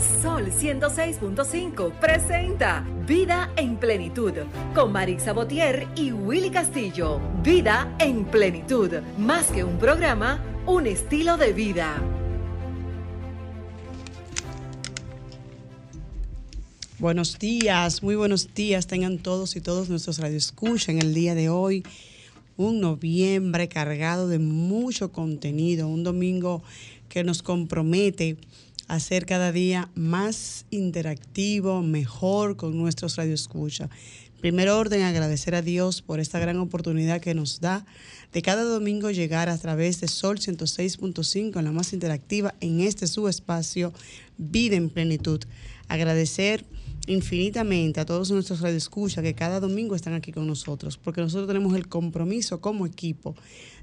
Sol 106.5 presenta Vida en Plenitud con Marix Sabotier y Willy Castillo. Vida en Plenitud, más que un programa, un estilo de vida. Buenos días, muy buenos días tengan todos y todos nuestros radioescuchas en el día de hoy. Un noviembre cargado de mucho contenido, un domingo que nos compromete a ser cada día más interactivo, mejor con nuestros radioescuchas. Primer orden, agradecer a Dios por esta gran oportunidad que nos da de cada domingo llegar a través de Sol 106.5 en la más interactiva en este su espacio Vida en Plenitud. Agradecer infinitamente a todos nuestros radioescuchas que cada domingo están aquí con nosotros, porque nosotros tenemos el compromiso como equipo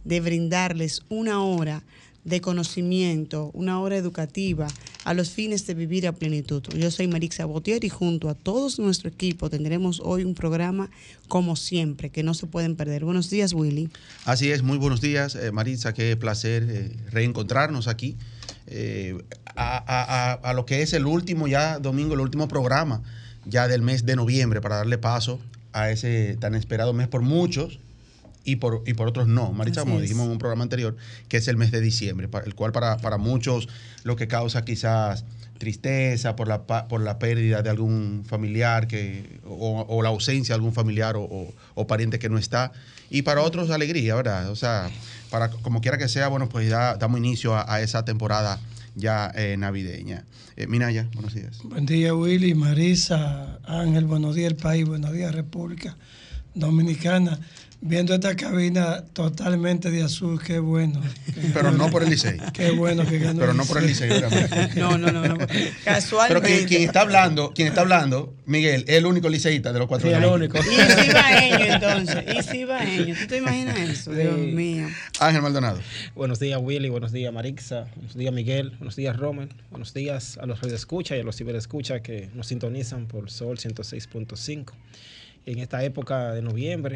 de brindarles una hora de conocimiento, una hora educativa a los fines de vivir a plenitud. Yo soy Marixa Botier y junto a todos nuestro equipo tendremos hoy un programa como siempre que no se pueden perder. Buenos días, Willy. Así es, muy buenos días, eh, Maritza, qué placer eh, reencontrarnos aquí. Eh, a, lo que es el último ya domingo, el último programa ya del mes de noviembre para darle paso a ese tan esperado mes por muchos y por, y por otros no. Maritza, como dijimos en un programa anterior, que es el mes de diciembre, el cual para, para muchos lo que causa quizás tristeza por la, por la pérdida de algún familiar que, o, la ausencia de algún familiar o, o, pariente que no está. Y para otros alegría, ¿verdad? O sea, para como quiera que sea, bueno, pues ya damos inicio a, esa temporada ya eh, navideña. Eh, Minaya, buenos días. Buen día, Willy, Marisa, Ángel, buenos días, el país, buenos días, República Dominicana viendo esta cabina totalmente de azul, qué bueno. Pero no por el Licey. Qué bueno que ganó. Pero no por el Licey. No, no, no, no. Casualmente. Pero quien, está hablando, quien está hablando, Miguel, es el único liceísta de los cuatro. Sí, el único. Y si Baeño, entonces. Y si Baeño. ¿Tú te imaginas eso? Dios mío. Ángel Maldonado. Buenos días, Willy. Buenos días, Marixa. Buenos días, Miguel. Buenos días, Roman. Buenos días a los radioescuchas y a los ciberescuchas que nos sintonizan por Sol 106.5. En esta época de noviembre,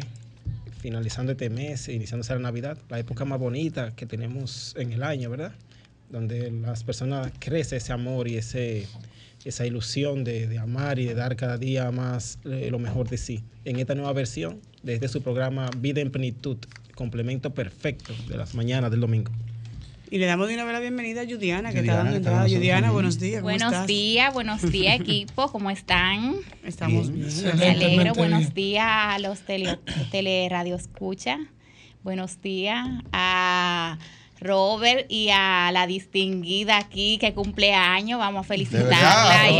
finalizando este mes, iniciándose la Navidad, la época más bonita que tenemos en el año, ¿verdad? Donde las personas crece ese amor y ese, esa ilusión de, amar y de dar cada día más eh, lo mejor de sí. En esta nueva versión, desde su programa Vida en Plenitud, complemento perfecto de las mañanas del domingo. Y le damos de una vez la bienvenida a Judiana, que está dando entrada. Judiana, buenos días. buenos días, buenos días, equipo. ¿Cómo están? Estamos bien. Me alegro. Buenos días a los tele, teleradio escucha. Buenos días a Robert y a la distinguida aquí que cumple años. Vamos a felicitarla.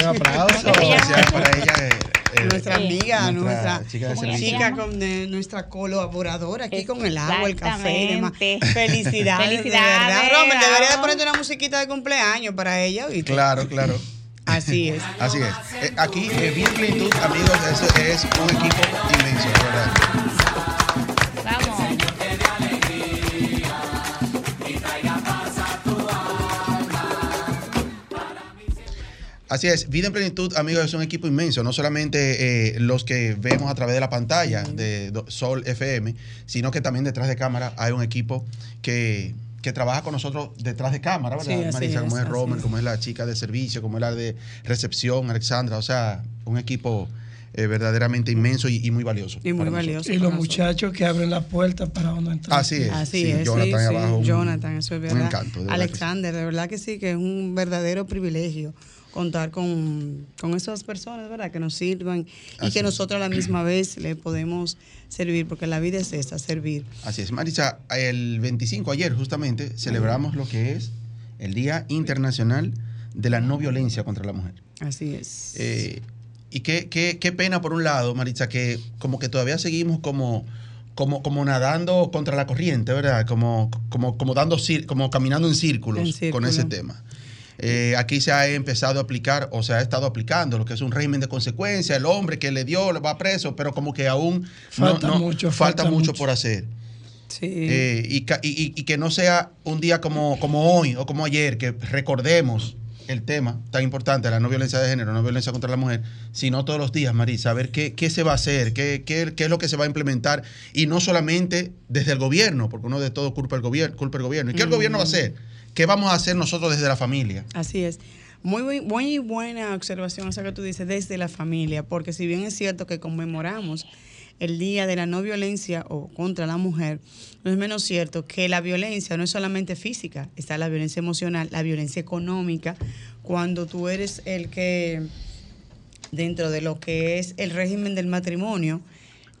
Un aplauso. para ella. Eh, nuestra amiga, nuestra, chica, con nuestra colaboradora aquí con el agua, el café y demás. Felicidades. Felicidades. De verdad. Romer, debería de ponerte una musiquita de cumpleaños para ella. ¿viste? Claro, claro. Así es. Así es. Eh, aquí, eh, Bien Plenitud, amigos, es, es un equipo inmenso, ¿verdad? Así es, Vida en Plenitud, amigos, es un equipo inmenso, no solamente eh, los que vemos a través de la pantalla de Sol FM, sino que también detrás de cámara hay un equipo que, trabaja con nosotros detrás de cámara, ¿verdad? Marisa, como es, Roman, como es la chica de servicio, como es la de recepción, Alexandra, o sea, un equipo eh, verdaderamente inmenso y, muy valioso. Y muy valioso. Y los muchachos que abren la puerta para uno entrar. Así es. Así es. Jonathan abajo. Jonathan, eso es verdad. Un encanto. Alexander, de verdad que sí, que es un verdadero privilegio contar con, esas personas, ¿verdad? Que nos sirvan y que nosotros a la misma vez le podemos servir, porque la vida es esta, servir. Así es. Marisa, el 25, ayer justamente, celebramos lo que es el Día Internacional de la No Violencia contra la Mujer. Así es. Eh, y qué, qué, qué pena, por un lado, Marisa, que como que todavía seguimos como... Como, como, nadando contra la corriente, ¿verdad? Como, como, como, dando, como caminando en círculos con ese tema. Eh, aquí se ha empezado a aplicar o se ha estado aplicando lo que es un régimen de consecuencia. El hombre que le dio va preso, pero como que aún falta, mucho, falta, mucho, por hacer. Sí. Eh, y, y, que no sea un día como, como hoy o como ayer, que recordemos el tema tan importante, la no violencia de género, no violencia contra la mujer, sino todos los días, Marisa, a ver qué, qué se va a hacer, qué, qué, qué, es lo que se va a implementar, y no solamente desde el gobierno, porque uno de todo culpa el gobierno, culpa el gobierno. ¿Y qué el gobierno va a hacer? ¿Qué vamos a hacer nosotros desde la familia? Así es. Muy, muy, muy buena observación esa que tú dices desde la familia, porque si bien es cierto que conmemoramos el Día de la No Violencia o contra la mujer, no es menos cierto que la violencia no es solamente física, está la violencia emocional, la violencia económica, cuando tú eres el que, dentro de lo que es el régimen del matrimonio,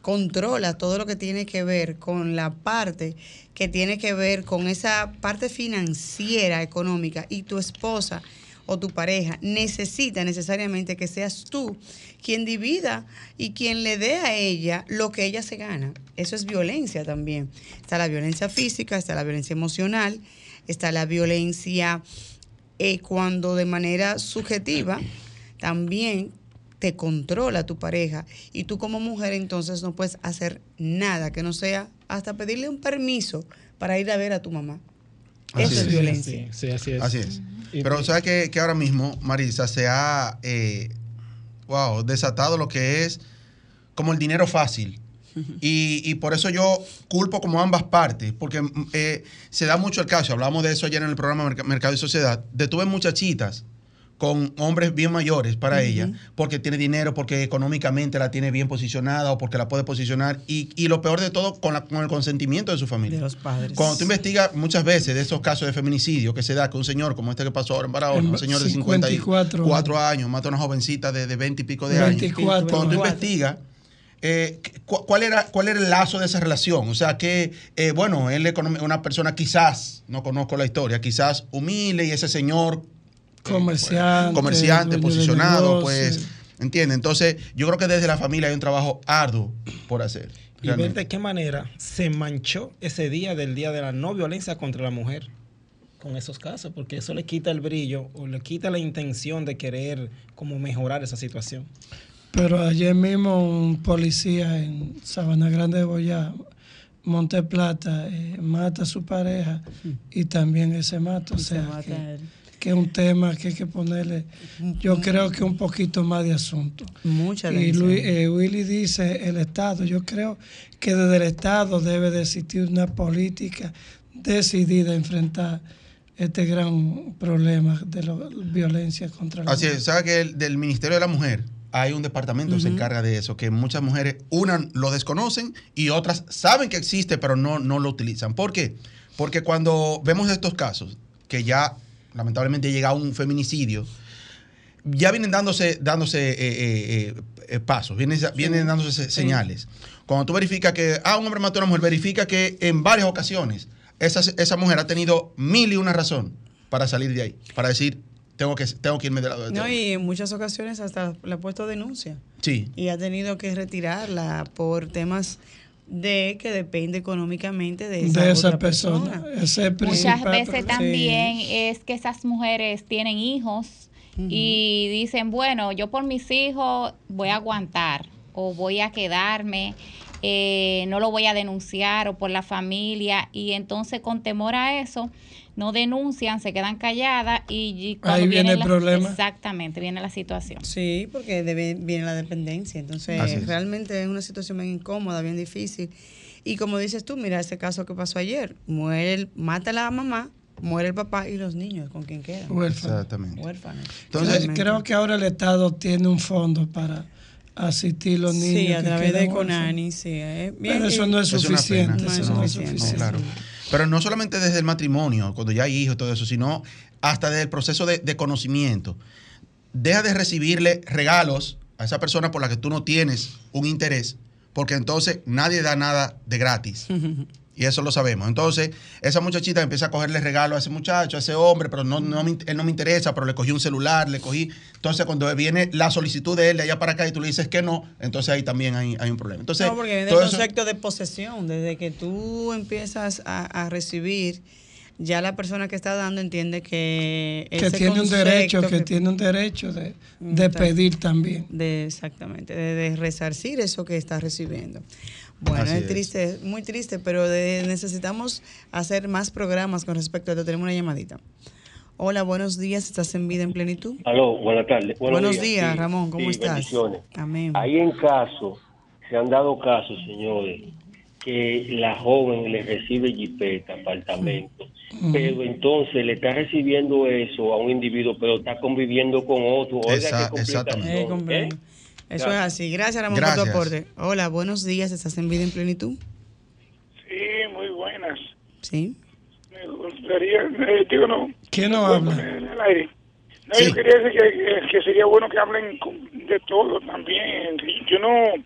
controla todo lo que tiene que ver con la parte que tiene que ver con esa parte financiera, económica, y tu esposa o tu pareja necesita necesariamente que seas tú quien divida y quien le dé a ella lo que ella se gana. Eso es violencia también. Está la violencia física, está la violencia emocional, está la violencia eh, cuando de manera subjetiva también te controla tu pareja y tú como mujer entonces no puedes hacer nada que no sea hasta pedirle un permiso para ir a ver a tu mamá. Eso es, violencia. Sí, así es. Así es. Pero sabes que, que, ahora mismo, Marisa, se ha eh, wow, desatado lo que es como el dinero fácil. Y, y, por eso yo culpo como ambas partes, porque eh, se da mucho el caso, hablamos de eso ayer en el programa Mercado y Sociedad, de tuve muchachitas con hombres bien mayores para ella, porque tiene dinero, porque económicamente la tiene bien posicionada o porque la puede posicionar. Y, y lo peor de todo, con, la, con, el consentimiento de su familia. De los padres. Cuando tú investigas muchas veces de esos casos de feminicidio que se da, que un señor como este que pasó ahora en Barahona, un señor de 54 cuatro años, mata a una jovencita de, de 20 y pico de 24, años. Cuando tú investigas, eh, ¿cuál, era, ¿Cuál era el lazo de esa relación? O sea, que, eh, bueno, él es una persona quizás, no conozco la historia, quizás humilde y ese señor comerciante, comerciante posicionado, pues, ¿entiende? Entonces, yo creo que desde la familia hay un trabajo arduo por hacer. Y ver de qué manera se manchó ese día del Día de la No Violencia contra la Mujer con esos casos, porque eso le quita el brillo o le quita la intención de querer como mejorar esa situación. Pero ayer mismo un policía en Sabana Grande de Boyá, Monte Plata, eh, mata a su pareja y también ese mata. O sea, mata que, que es un tema que hay que ponerle, yo creo que un poquito más de asunto. Mucha Y Luis, eh, Willy dice el Estado, yo creo que desde el Estado debe de existir una política decidida a enfrentar este gran problema de la violencia contra la Así mujer. es, ¿sabe que el, del Ministerio de la Mujer hay un departamento que uh -huh. se encarga de eso, que muchas mujeres, unas lo desconocen y otras saben que existe, pero no, no lo utilizan. ¿Por qué? Porque cuando vemos estos casos, que ya lamentablemente llega a un feminicidio, ya vienen dándose, dándose eh, eh, eh, pasos, vienen, sí. vienen dándose sí. señales. Cuando tú verificas que ah, un hombre mató a una mujer, verifica que en varias ocasiones esa, esa mujer ha tenido mil y una razón para salir de ahí, para decir, tengo que, tengo que irme de lado de No, y en muchas ocasiones hasta le ha puesto denuncia. Sí. Y ha tenido que retirarla por temas de que depende económicamente de esa, de esa persona. persona. Ese Muchas veces también sí. es que esas mujeres tienen hijos uh -huh. y dicen, bueno, yo por mis hijos voy a aguantar o voy a quedarme, eh, no lo voy a denunciar o por la familia y entonces con temor a eso no denuncian, se quedan calladas y ahí viene, viene el la, problema. Exactamente, viene la situación. Sí, porque debe, viene la dependencia. Entonces, es. realmente es una situación bien incómoda, bien difícil. Y como dices tú, mira ese caso que pasó ayer, muere, mata a la mamá, muere el papá y los niños con quien quedan. Huérfanos. Exactamente. Huérfanos. Entonces, creo que ahora el Estado tiene un fondo para asistir los niños. Sí, a través de Conani, sí. Eh, bien, Pero eso no es suficiente. Es eso no, no, es suficiente. No, claro. Pero no solamente desde el matrimonio, cuando ya hay hijos todo eso, sino hasta desde el proceso de, de, conocimiento. Deja de recibirle regalos a esa persona por la que tú no tienes un interés, porque entonces nadie da nada de gratis. Y eso lo sabemos. Entonces, esa muchachita empieza a cogerle regalo a ese muchacho, a ese hombre, pero no, no me, él no me interesa, pero le cogí un celular, le cogí. Entonces, cuando viene la solicitud de él de allá para acá y tú le dices que no, entonces ahí también hay, hay un problema. Entonces, no, porque viene el concepto eso... de posesión. Desde que tú empiezas a, a, recibir, ya la persona que está dando entiende que. Que tiene un derecho, que, que, tiene un derecho de, de pedir también. De, exactamente, de, de resarcir eso que está recibiendo. Bueno, es triste, es. muy triste, pero de, necesitamos hacer más programas con respecto a esto. Tenemos una llamadita. Hola, buenos días. ¿Estás en vida en plenitud? Aló, buenas tardes. Buenos, buenos días, días sí, Ramón. ¿Cómo sí, estás? Bendiciones. Amén. Ahí en caso, se han dado casos, señores, que la joven le recibe jipeta, apartamento, mm. pero entonces le está recibiendo eso a un individuo, pero está conviviendo con otro. Oiga, Esa- qué exactamente. ¿eh? Eso es así. Gracias, Ramón, por tu aporte. Hola, buenos días. ¿Estás en vida en plenitud? Sí, muy buenas. Sí. Me gustaría, eh, digo, no. ¿Quién no habla? el aire. No, Sí. yo quería decir que, que- sería bueno que hablen de todo también. Yo no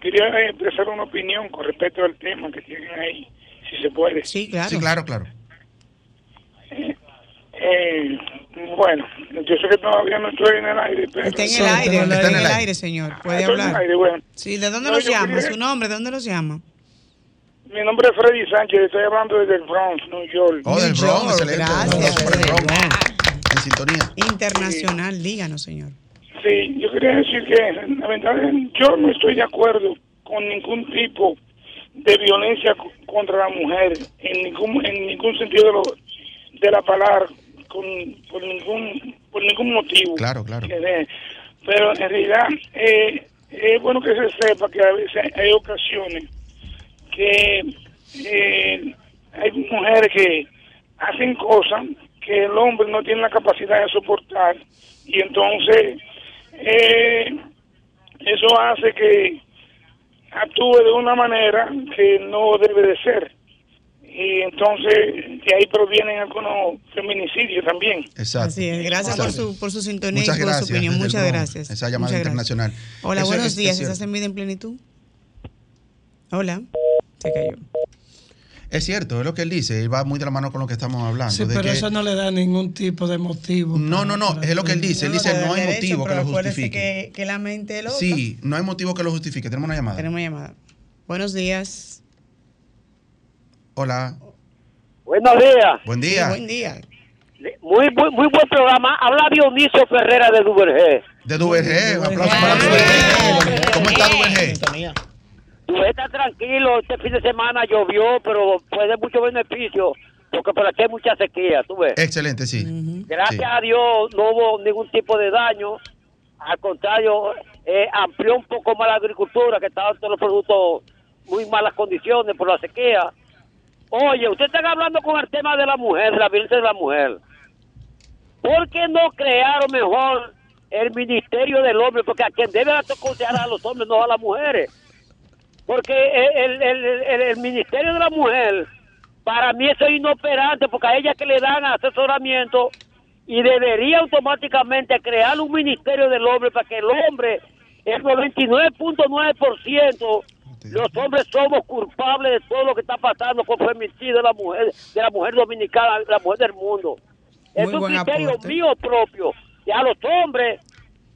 quería expresar una opinión con respecto al tema que tienen ahí, si se puede. Sí, claro. Sí, claro, claro. Eh, bueno, yo sé que todavía no estoy en el aire, pero... Está en Sí, el aire, está está en el aire, señor. Puede Estoy en el hablar. aire, bueno. Sí, ¿de dónde No, los llama? quería- ¿Su nombre? ¿De dónde los llama? Mi nombre es Freddy Sánchez, estoy hablando desde el Bronx, New York. Oh, del Bronx, excelente. Gracias, el Bronx. Bronx. En sintonía. Internacional, díganos, señor. Sí, yo quería decir que lamentablemente yo no estoy de acuerdo con ningún tipo de violencia co- contra la mujer en ningún en ningún sentido de, lo, de la palabra con, por ningún por ningún motivo. Claro, claro. Pero en realidad eh, es bueno que se sepa que a veces hay ocasiones que eh, hay mujeres que hacen cosas que el hombre no tiene la capacidad de soportar y entonces eh, eso hace que actúe de una manera que no debe de ser y entonces de ahí provienen algunos feminicidios también. Exacto. Así es. Gracias por su, por su sintonía Muchas y por gracias. su opinión. Muchas gracias. Esa llamada Muchas gracias. internacional. Hola, Eso buenos es- días. es ¿Estás en vida en plenitud? Hola. Se cayó. Es cierto, es lo que él dice. Él va muy de la mano con lo que estamos hablando. Sí, de pero que- eso no le da ningún tipo de motivo. No, no, no, es lo que él dice. Él dice, no hay derecho, motivo que lo justifique. Que, que la mente loca. Sí, no hay motivo que lo justifique. Tenemos una llamada. Tenemos llamada. Buenos días. Hola, Buenos días. buen Sí, día. buen día. Muy, muy, muy buen programa. Habla Dionisio Ferrera de Duvergé. De Duvergé, un aplauso para Duvergé. ¿Cómo está Duvergé? Duvergé está tranquilo. Este fin de semana llovió, pero fue de mucho beneficio. Porque por aquí hay mucha sequía, tú ves. Excelente, sí. Gracias Sí. a Dios no hubo ningún tipo de daño. Al contrario, eh, amplió un poco más la agricultura, que estaban todos los productos muy malas condiciones por la sequía. Oye, usted está hablando con el tema de la mujer, de la violencia de la mujer. ¿Por qué no crearon mejor el Ministerio del Hombre? Porque a quien debe aconsejar a los hombres, no a las mujeres. Porque el, el, el, Ministerio de la Mujer, para mí eso es inoperante, porque a ella que le dan asesoramiento y debería automáticamente crear un Ministerio del Hombre para que el hombre, el 99.9%, los hombres somos culpables de todo lo que está pasando con femicidio de la mujer, de la mujer dominicana, la mujer del mundo. es un criterio aporte. mío propio. Y a los hombres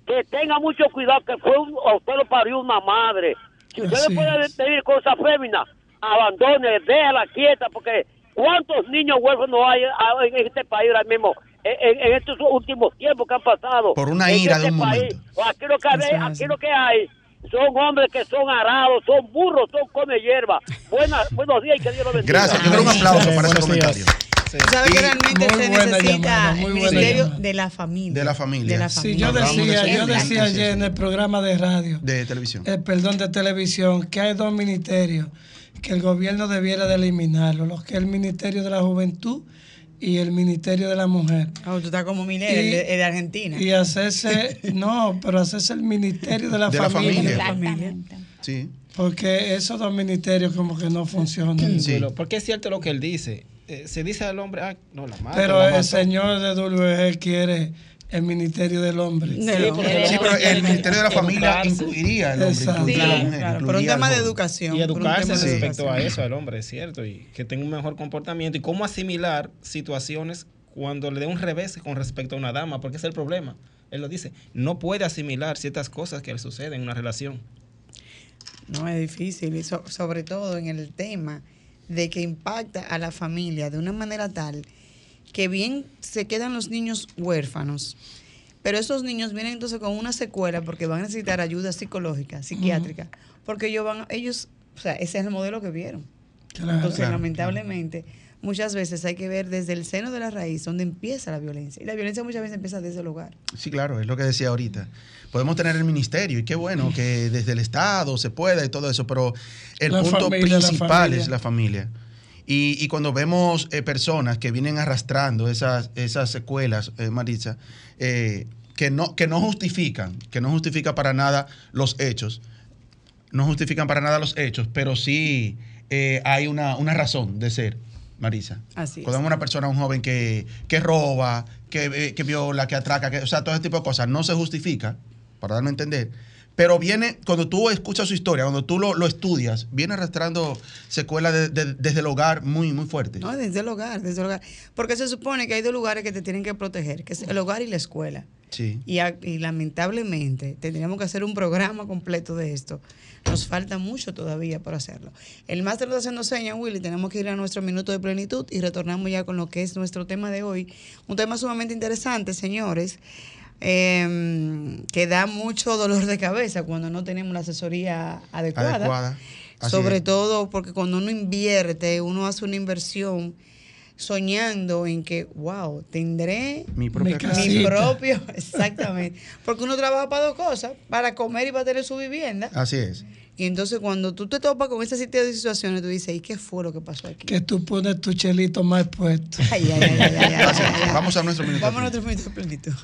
que tengan mucho cuidado, que fue un, a usted lo parió una madre. Si usted Así le puede es. pedir cosas féminas, abandone, déjala quieta, porque ¿cuántos niños huérfanos hay en este país ahora mismo? En, en- estos últimos tiempos que han pasado. Por una ira este de un país. momento. Aquí lo que, hay, aquí lo que hay son hombres que son arados, son burros, son come hierba. Buena, buenos días y que Dios los bendiga. Gracias. Yo quiero un aplauso para ese comentario. Sí. Y- que realmente Muy se buena necesita llamada, el ministerio llamada. de la familia. De la familia. De la Sí, familia. yo decía, yo decía ayer en el programa de radio, De televisión. eh, perdón, de televisión, que hay dos ministerios que el gobierno debiera de eliminarlo, lo que es el Ministerio de la Juventud y el Ministerio de la Mujer. Oh, tú estás como Miguel, el, Y- de- el de Argentina. Y hacerse, no, pero hacerse el Ministerio de la De la familia. familia. Exactamente. Sí. Porque esos dos ministerios como que no funcionan. Sí. Porque es cierto lo que él dice. Eh, se dice al hombre, ah, no, la madre. Pero la el señor de WG quiere el Ministerio del Hombre. De Sí, Sí, pero el. Ministerio de la Familia Educarse. incluiría al hombre, Exacto. incluiría a la Sí, mujer. claro, por un tema de educación. Y por un educarse tema de Sí. respecto a eso al hombre, es cierto, y que tenga un mejor comportamiento y cómo asimilar situaciones cuando le dé un revés con respecto a una dama, porque ese es el problema. Él lo dice, no puede asimilar ciertas cosas que le suceden en una relación. No, es difícil, y so- sobre todo en el tema de que impacta a la familia de una manera tal que bien se quedan los niños huérfanos, pero esos niños vienen entonces con una secuela porque van a necesitar ayuda psicológica, psiquiátrica, porque ellos van, ellos, o sea, ese es el modelo que vieron. Claro. Entonces, Claro, lamentablemente, muchas veces hay que ver desde el seno de la raíz donde empieza la violencia. Y la violencia muchas veces empieza desde el hogar. Sí, claro, es lo que decía ahorita. Podemos tener el ministerio y qué bueno que desde el Estado se pueda y todo eso, pero el La punto familia, principal es la familia. Y, cuando vemos eh, personas que vienen arrastrando esas, esas secuelas, eh, Marisa, eh, que, no, que no justifican, que no justifican para nada los hechos, no justifican para nada los hechos, pero sí hay una, razón de ser. Marisa. Así Cuando vemos una persona, un joven que, roba, que, que, viola, que atraca, que, o sea, todo ese tipo de cosas, no se justifica, para darme a entender, pero viene, cuando tú escuchas su historia, cuando tú lo, estudias, viene arrastrando secuelas desde el hogar muy, muy fuerte. No, desde el hogar, desde el hogar. Porque se supone que hay dos lugares que te tienen que proteger, que es el hogar y la escuela. Sí. Y, y lamentablemente tendríamos que hacer un programa completo de esto. Nos falta mucho todavía por hacerlo. El máster lo está haciendo señas, Willy. Tenemos que ir a nuestro minuto de plenitud y retornamos ya con lo que es nuestro tema de hoy. Un tema sumamente interesante, señores eh, que da mucho dolor de cabeza cuando no tenemos la asesoría adecuada. Sobre todo porque cuando uno invierte, uno hace una inversión soñando en que, wow, tendré mi, propia mi propio, exactamente. Porque uno trabaja para dos cosas, para comer y para tener su vivienda. Así es. Y entonces cuando tú te topas con ese sitio de situaciones, tú dices, ¿y qué fue lo que pasó aquí? Que tú pones tu chelito más puesto. Ay, ay, ay, ay, Vamos a nuestro minuto. Vamos a nuestro minuto de plenitud.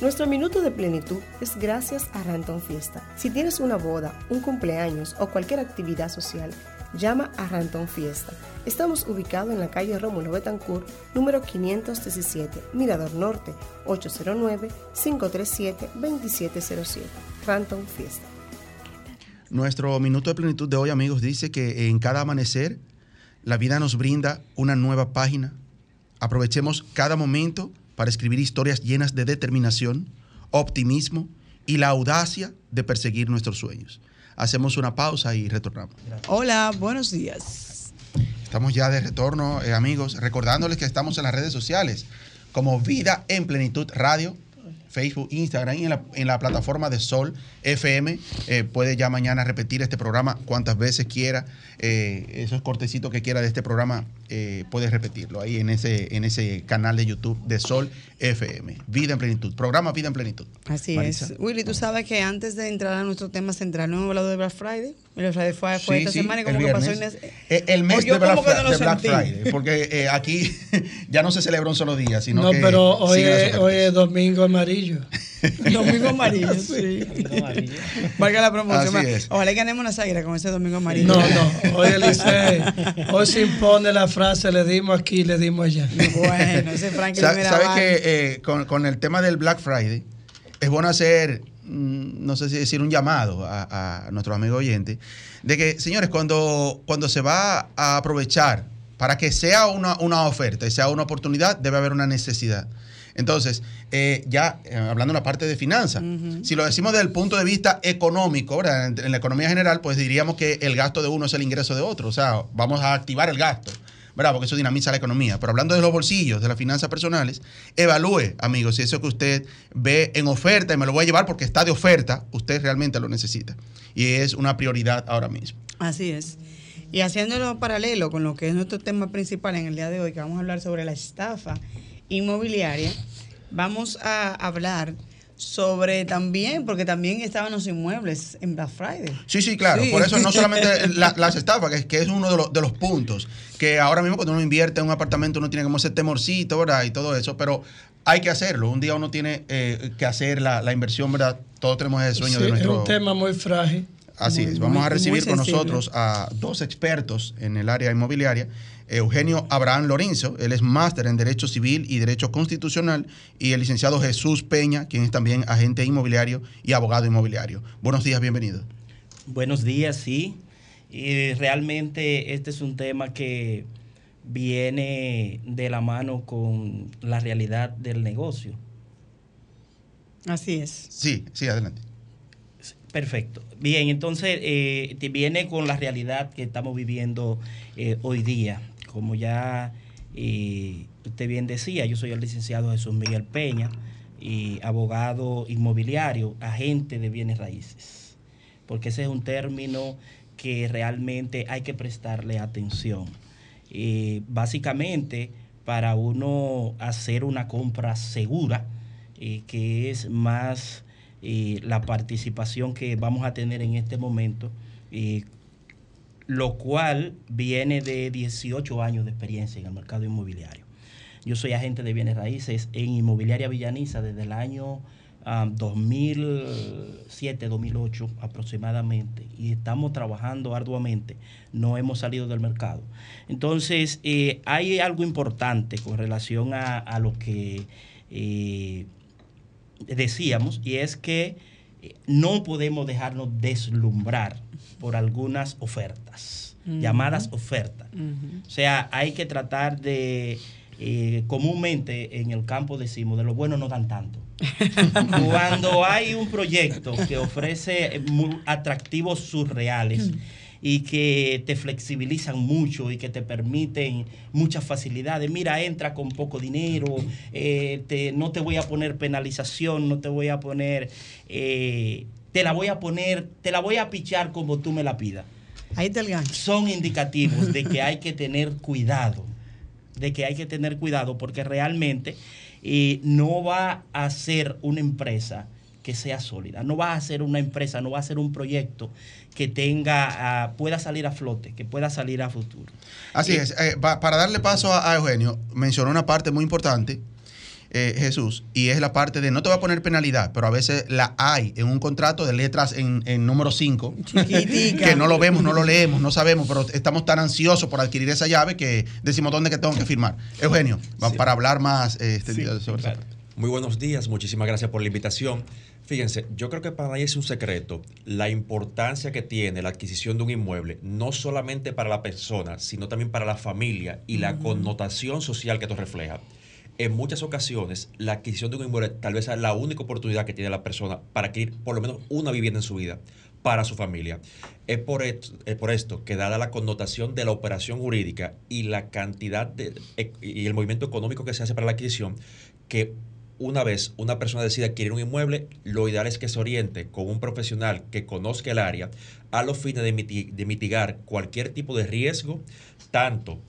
Nuestro minuto de plenitud es gracias a Ranton Fiesta. Si tienes una boda, un cumpleaños o cualquier actividad social, llama a Ranton Fiesta. Estamos ubicados en la calle Rómulo Betancourt, número 517, Mirador Norte, 809-537-2707. Ranton Fiesta. Nuestro minuto de plenitud de hoy, amigos, dice que en cada amanecer la vida nos brinda una nueva página. Aprovechemos cada momento para escribir historias llenas de determinación, optimismo y la audacia de perseguir nuestros sueños. Hacemos una pausa y retornamos. Hola, buenos días. Estamos ya de retorno, eh, amigos, recordándoles que estamos en las redes sociales como Vida en Plenitud Radio Facebook, Instagram y en la, plataforma de Sol FM. Eh, puede ya mañana repetir este programa cuantas veces quiera. Eh, esos cortecitos que quiera de este programa, eh, puede repetirlo ahí en ese, en ese canal de YouTube de Sol FM. Vida en plenitud. Programa Vida en plenitud. Así es. Willy, tú sabes que antes de entrar a nuestro tema central, no hemos hablado de Black Friday. Black Friday fue, fue esta semana y como que pasó El mes de Black, Friday. Porque aquí ya no se celebra un solo día, sino no, que. No, pero hoy hoy es domingo amarillo. domingo amarillo, sí. Valga la promoción. Ojalá que ganemos una sagra con ese domingo amarillo. No, no. Hoy, Elise, hoy se impone la frase, le dimos aquí, le dimos allá. Bueno, ese Franklin ¿Sabes que eh, con, con, el tema del Black Friday, es bueno hacer, mm, no sé si decir un llamado a, a nuestros amigos oyentes, de que, señores, cuando, cuando se va a aprovechar para que sea una, una oferta y sea una oportunidad, debe haber una necesidad. Entonces, eh, ya eh, hablando de la parte de finanzas, si lo decimos desde el punto de vista económico, En, la economía general, pues diríamos que el gasto de uno es el ingreso de otro. O sea, vamos a activar el gasto. ¿verdad? Porque eso dinamiza la economía. Pero hablando de los bolsillos, de las finanzas personales, evalúe, amigos, si eso que usted ve en oferta y me lo voy a llevar porque está de oferta, usted realmente lo necesita. Y es una prioridad ahora mismo. Así es. Y haciéndolo paralelo con lo que es nuestro tema principal en el día de hoy, que vamos a hablar sobre la estafa inmobiliaria, vamos a hablar sobre también, porque también estaban los inmuebles en Black Friday. Sí, sí, claro. Por eso no solamente las estafas, que, que, es uno de los, de los puntos, que ahora mismo cuando uno invierte en un apartamento uno tiene como ese temorcito, ¿verdad? Y todo eso, pero hay que hacerlo. Un día uno tiene eh, que hacer la, inversión, ¿verdad? Todos tenemos ese sueño de nuestro... Es un tema muy frágil. Así es. Vamos a recibir con nosotros a dos expertos en el área inmobiliaria Eugenio Abraham Lorenzo, él es máster en Derecho Civil y Derecho Constitucional, y el licenciado Jesús Peña, quien es también agente inmobiliario y abogado inmobiliario. Buenos días, bienvenido. Buenos días, sí. Y realmente este es un tema que viene de la mano con la realidad del negocio. Así es. Sí, sí, adelante. Perfecto. Bien, entonces eh, viene con la realidad que estamos viviendo eh, hoy día como ya eh, usted bien decía, yo soy el licenciado Jesús Miguel Peña, y abogado inmobiliario, agente de bienes raíces, porque ese es un término que realmente hay que prestarle atención. básicamente, para uno hacer una compra segura, eh, que es más eh, la participación que vamos a tener en este momento lo cual viene de 18 años de experiencia en el mercado inmobiliario. Yo soy agente de bienes raíces en Inmobiliaria Villaniza desde el año 2007, 2008 aproximadamente y estamos trabajando arduamente, no hemos salido del mercado. Entonces, eh, hay algo importante con relación a, lo que eh, decíamos y es que eh, no podemos dejarnos deslumbrar por algunas ofertas, llamadas ofertas. O sea, hay que tratar de eh, comúnmente en el campo decimos, de lo bueno no dan tanto. Cuando hay un proyecto que ofrece atractivos surreales y que te flexibilizan mucho y que te permiten muchas facilidades, mira, entra con poco dinero, eh, no te voy a poner penalización, no te voy a poner, eh, te la voy a poner, te la voy a pichar como tú me la pidas. Ahí te el gancho. Son indicativos de que hay que tener cuidado de que hay que tener cuidado porque realmente eh, no va a ser una empresa que sea sólida, no va a ser una empresa, no va a ser un proyecto que tenga, ah, pueda salir a flote, que pueda salir a futuro. Así es, eh, para darle paso a Eugenio, mencionó una parte muy importante eh, Jesús, y es la parte de no te va a poner penalidad, pero a veces la hay en un contrato de letras en, número 5, que no lo vemos, no lo leemos, no sabemos, pero estamos tan ansiosos por adquirir esa llave que decimos dónde que tengo que firmar. Eugenio, para hablar más eh, este sobre eso. Muy buenos días, muchísimas gracias por la invitación. Fíjense, yo creo que para nadie es un secreto la importancia que tiene la adquisición de un inmueble, no solamente para la persona, sino también para la familia y la connotación social que esto refleja en muchas ocasiones la adquisición de un inmueble tal vez es la única oportunidad que tiene la persona para adquirir por lo menos una vivienda en su vida para su familia. Es por, esto, es por esto que dada la connotación de la operación jurídica y la cantidad de, y el movimiento económico que se hace para la adquisición, que una vez una persona decide adquirir un inmueble, lo ideal es que se oriente con un profesional que conozca el área a los fines de mitigar cualquier tipo de riesgo, tanto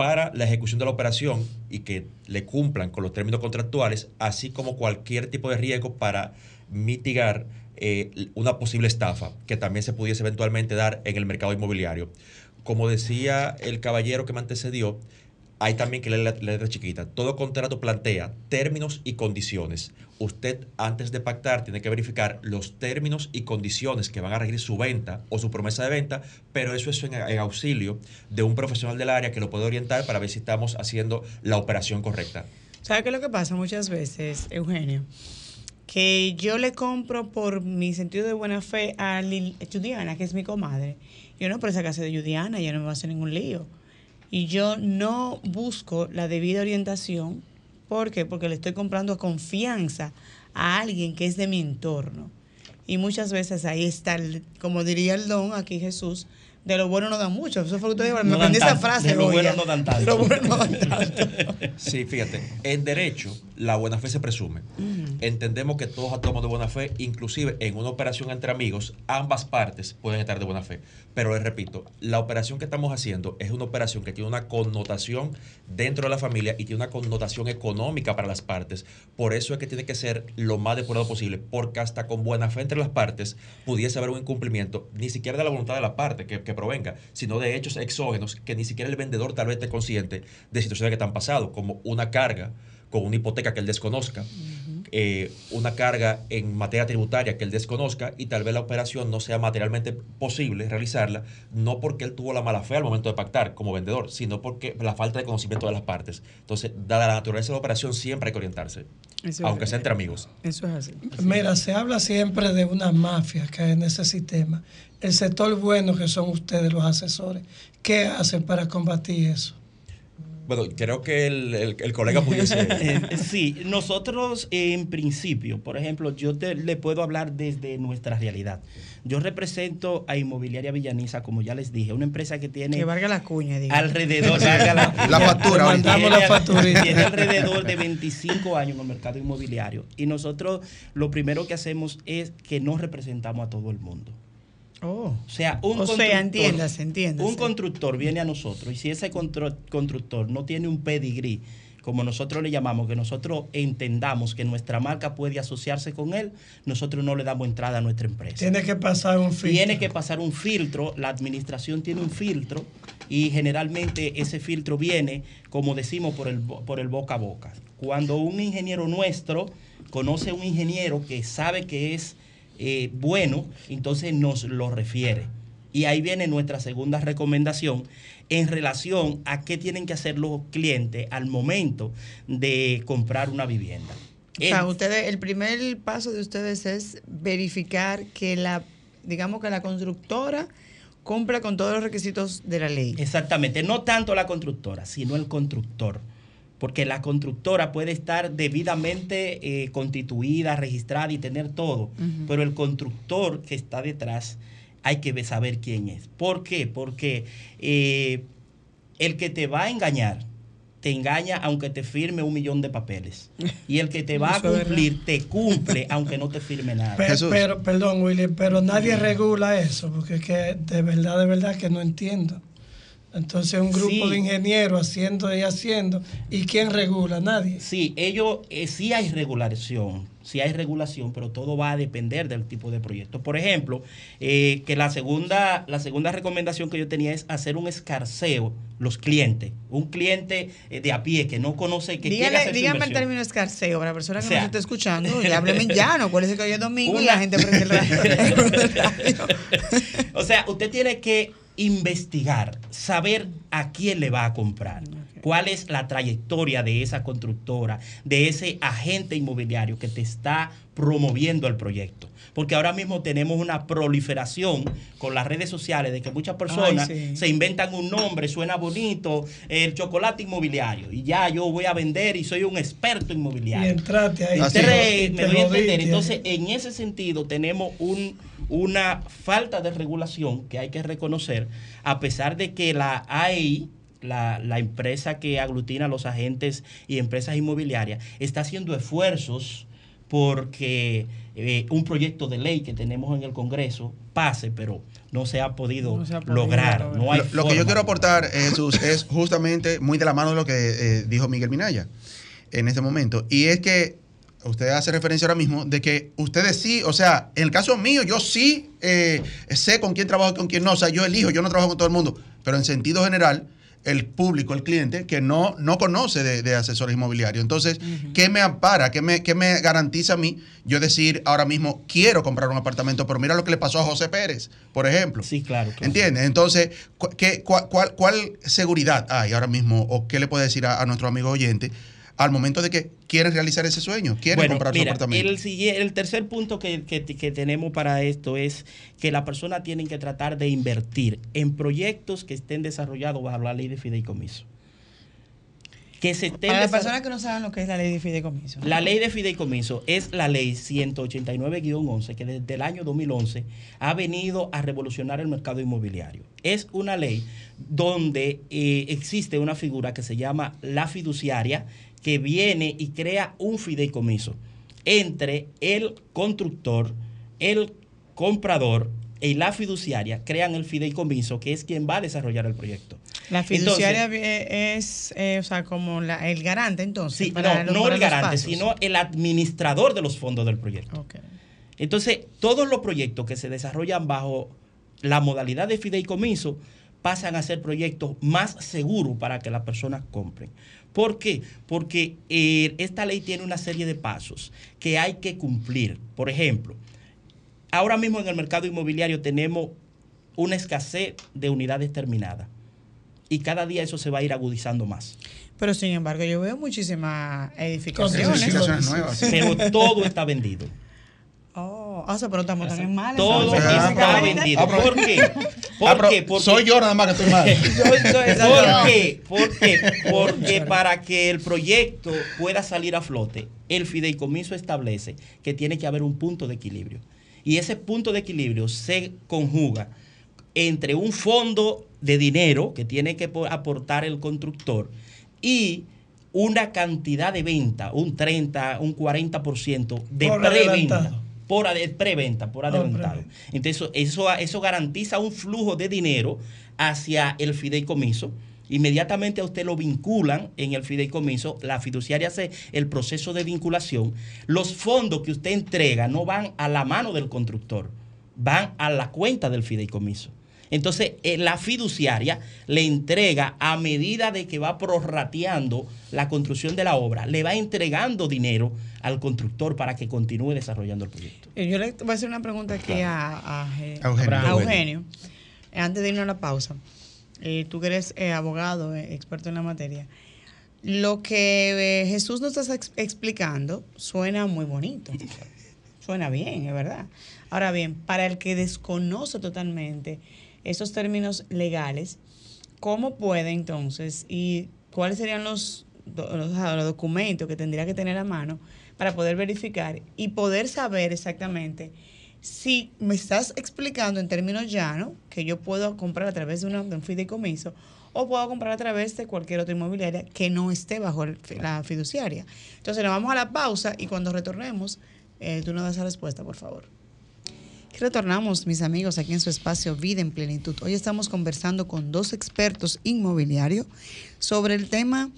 para la ejecución de la operación y que le cumplan con los términos contractuales, así como cualquier tipo de riesgo para mitigar eh, una posible estafa que también se pudiese eventualmente dar en el mercado inmobiliario. Como decía el caballero que me antecedió, hay también que leer la, letra chiquita. Todo contrato plantea términos y condiciones. Usted, antes de pactar, tiene que verificar los términos y condiciones que van a regir su venta o su promesa de venta, pero eso es en, auxilio de un profesional del área que lo puede orientar para ver si estamos haciendo la operación correcta. ¿Sabe qué es lo que pasa muchas veces, Eugenio? Que yo le compro por mi sentido de buena fe a Judiana, que es mi comadre. Yo no por esa casa de Judiana, ya no me va a hacer ningún lío y yo no busco la debida orientación. ¿Por qué? Porque le estoy comprando confianza a alguien que es de mi entorno. Y muchas veces ahí está, como diría el don aquí Jesús, de lo bueno no dan mucho. Eso fue lo que usted dijo. Me aprendí esa frase. De lo bueno no dan tanto. lo bueno no dan tanto. sí, fíjate. En derecho, la buena fe se presume. Entendemos que todos actuamos de buena fe, inclusive en una operación entre amigos, ambas partes pueden estar de buena fe. Pero les repito, la operación que estamos haciendo es una operación que tiene una connotación dentro de la familia y tiene una connotación económica para las partes. Por eso es que tiene que ser lo más depurado posible, porque hasta con buena fe entre las partes pudiese haber un incumplimiento, ni siquiera de la voluntad de la parte que, provenga, sino de hechos exógenos que ni siquiera el vendedor tal vez esté consciente de situaciones que están pasando, como una carga con una hipoteca que él desconozca, eh, una carga en materia tributaria que él desconozca y tal vez la operación no sea materialmente posible realizarla, no porque él tuvo la mala fe al momento de pactar como vendedor, sino porque la falta de conocimiento de las partes. Entonces, dada la naturaleza de la operación, siempre hay que orientarse, aunque sea entre amigos. Eso es así. Mira, se habla siempre de una mafia que hay en ese sistema. El sector bueno que son ustedes los asesores, ¿qué hacen para combatir eso? Bueno, creo que el, colega pudiese... Eh, sí, nosotros en principio, por ejemplo, yo le puedo hablar desde nuestra realidad. Yo represento a Inmobiliaria Villaniza, como ya les dije, una empresa que tiene... Que valga la cuña, digo. Alrededor... la, la, factura. Mandamos la factura. Tiene alrededor de 25 años en el mercado inmobiliario. Y nosotros lo primero que hacemos es que no representamos a todo el mundo. Oh. O sea, un constructor, Un constructor viene a nosotros y si ese constructor no tiene un pedigrí como nosotros le llamamos, que nosotros entendamos que nuestra marca puede asociarse con él, nosotros no le damos entrada a nuestra empresa. Tiene que pasar un filtro. Tiene que pasar un filtro, la administración tiene un filtro y generalmente ese filtro viene, como decimos, por el, por el boca a boca. Cuando un ingeniero nuestro conoce a un ingeniero que sabe que es eh, bueno, entonces nos lo refiere. Y ahí viene nuestra segunda recomendación en relación a qué tienen que hacer los clientes al momento de comprar una vivienda. O sea, ustedes, el primer paso de ustedes es verificar que la, digamos que la constructora cumpla con todos los requisitos de la ley. Exactamente, no tanto la constructora, sino el constructor. Porque la constructora puede estar debidamente eh, constituida, registrada y tener todo, pero el constructor que está detrás hay que saber quién es. ¿Por qué? Porque eh, el que te va a engañar, te engaña aunque te firme un millón de papeles. Y el que te va a cumplir, te cumple aunque no te firme nada. Pero, perdón, Willy, pero nadie regula eso, porque es que de verdad, de verdad que no entiendo. Entonces un grupo de ingenieros haciendo y haciendo, ¿y quién regula? Nadie. Sí, ellos eh, sí hay regulación, sí hay regulación, pero todo va a depender del tipo de proyecto. Por ejemplo, eh, que la segunda, la segunda recomendación que yo tenía es hacer un escarceo los clientes. Un cliente eh, de a pie que no conoce, que dígame, quiere Dígame el término escarceo para la persona que no nos está escuchando. Y hábleme en llano. ¿Cuál es el que hoy es domingo y la gente prende el radio? o sea, usted tiene que investigar, saber a quién le va a comprar, cuál es la trayectoria de esa constructora, de ese agente inmobiliario que te está promoviendo el proyecto. Porque ahora mismo tenemos una proliferación con las redes sociales de que muchas personas se inventan un nombre, suena bonito, el chocolate inmobiliario, y ya yo voy a vender y soy un experto inmobiliario. Y entrate ahí. me doy a entender. Entonces, en ese sentido, tenemos un una falta de regulación que hay que reconocer, a pesar de que la AEI, la, empresa que aglutina a los agentes y empresas inmobiliarias, está haciendo esfuerzos porque eh, un proyecto de ley que tenemos en el Congreso pase, pero no se ha podido, lograr. lo, que yo quiero aportar, Jesús, es justamente muy de la mano de lo que eh, dijo Miguel Minaya en este momento. Y es que usted hace referencia ahora mismo de que ustedes sí, o sea, en el caso mío, yo sí eh, sé con quién trabajo y con quién no. O sea, yo elijo, yo no trabajo con todo el mundo. Pero en sentido general, el público, el cliente, que no, no conoce de, asesores inmobiliarios. Entonces, ¿qué me ampara? ¿Qué me, ¿Qué me garantiza a mí yo decir ahora mismo quiero comprar un apartamento? Pero mira lo que le pasó a José Pérez, por ejemplo. Sí, claro. ¿Entiendes? Entonces, ¿qué, cuál, cuál, seguridad hay ahora mismo o qué le puede decir a, a nuestro amigo oyente? Al momento de que quieren realizar ese sueño, quieren comprar su apartamento. El, el tercer punto que, tenemos para esto es que la persona tiene que tratar de invertir en proyectos que estén desarrollados bajo la ley de fideicomiso. Que se Para las personas que no saben lo que es la ley de fideicomiso. La ley de fideicomiso es la ley 189-11 que desde el año 2011 ha venido a revolucionar el mercado inmobiliario. Es una ley donde eh, existe una figura que se llama la fiduciaria, que viene y crea un fideicomiso entre el constructor, el comprador y la fiduciaria crean el fideicomiso, que es quien va a desarrollar el proyecto. La fiduciaria es, eh, o sea, como el garante, entonces. Sí, no, no el garante, sino el administrador de los fondos del proyecto. Entonces, todos los proyectos que se desarrollan bajo la modalidad de fideicomiso pasan a ser proyectos más seguros para que las personas compren. ¿Por qué? Porque eh, esta ley tiene una serie de pasos que hay que cumplir. Por ejemplo, ahora mismo en el mercado inmobiliario tenemos una escasez de unidades terminadas y cada día eso se va a ir agudizando más. Pero sin embargo, yo veo muchísimas edificaciones. nuevas. Pero todo está vendido. Oh, o sea, pero estamos también mal. Todo está vendido. ¿Por qué? ¿Por qué? Porque, soy yo nada más que estoy mal. ¿Por qué? ¿Por qué? Porque para que el proyecto pueda salir a flote, el fideicomiso establece que tiene que haber un punto de equilibrio. Y ese punto de equilibrio se conjuga entre un fondo de dinero que tiene que aportar el constructor y una cantidad de venta, un 30, un 40% de preventa por preventa, por adelantado. Entonces, eso, eso garantiza un flujo de dinero hacia el fideicomiso Inmediatamente a usted lo vinculan en el fideicomiso, la fiduciaria hace el proceso de vinculación. Los fondos que usted entrega no van a la mano del constructor, van a la cuenta del fideicomiso. Entonces, eh, la fiduciaria le entrega a medida de que va prorrateando la construcción de la obra, le va entregando dinero al constructor para que continúe desarrollando el proyecto. Eh, Yo le voy a hacer una pregunta aquí a, a, eh, A Eugenio. a Eugenio. Eh, Antes de irnos a la pausa. Eh, tú que eres eh, abogado, eh, experto en la materia. Lo que eh, Jesús nos está ex- explicando suena muy bonito. Suena bien, es verdad. Ahora bien, para el que desconoce totalmente esos términos legales, ¿cómo puede entonces y cuáles serían los, los documentos que tendría que tener a mano para poder verificar y poder saber exactamente si me estás explicando en términos llanos que yo puedo comprar a través de, una- de un fideicomiso o puedo comprar a través de cualquier otra inmobiliaria que no esté bajo la fiduciaria. Entonces nos vamos a la pausa y cuando retornemos, eh, tú nos das la respuesta, por favor. Retornamos, mis amigos, aquí en su espacio Vida en Plenitud. Hoy estamos conversando con dos expertos inmobiliarios sobre el tema.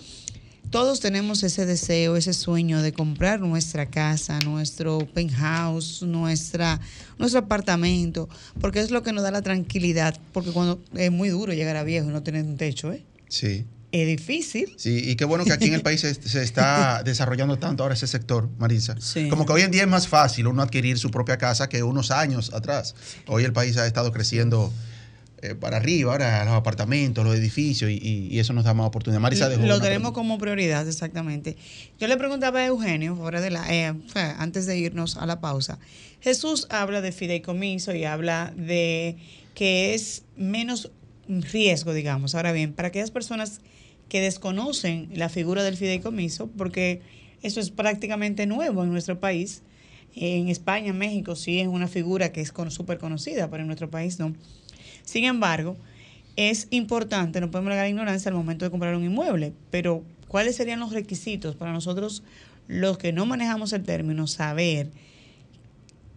Todos tenemos ese deseo, ese sueño de comprar nuestra casa, nuestro penthouse, nuestra, nuestro apartamento, porque es lo que nos da la tranquilidad, porque cuando es muy duro llegar a viejo y no tener un techo, ¿eh? Sí. Es difícil. Sí, y qué bueno que aquí en el país se, se está desarrollando tanto ahora ese sector, Marisa. Como que hoy en día es más fácil uno adquirir su propia casa que unos años atrás. Hoy el país ha estado creciendo eh, para arriba, ahora los apartamentos, los edificios, y, y- eso nos da más oportunidad. Marisa dejó Lo tenemos como prioridad, exactamente. Yo le preguntaba a Eugenio, fuera de la, eh, antes de irnos a la pausa. Jesús habla de fideicomiso y habla de que es menos riesgo, digamos. Ahora bien, para aquellas personas que desconocen la figura del fideicomiso, porque eso es prácticamente nuevo en nuestro país. En España, México, sí es una figura que es súper conocida, pero en nuestro país no. Sin embargo, es importante, no podemos negar la ignorancia al momento de comprar un inmueble, pero ¿cuáles serían los requisitos para nosotros, los que no manejamos el término, saber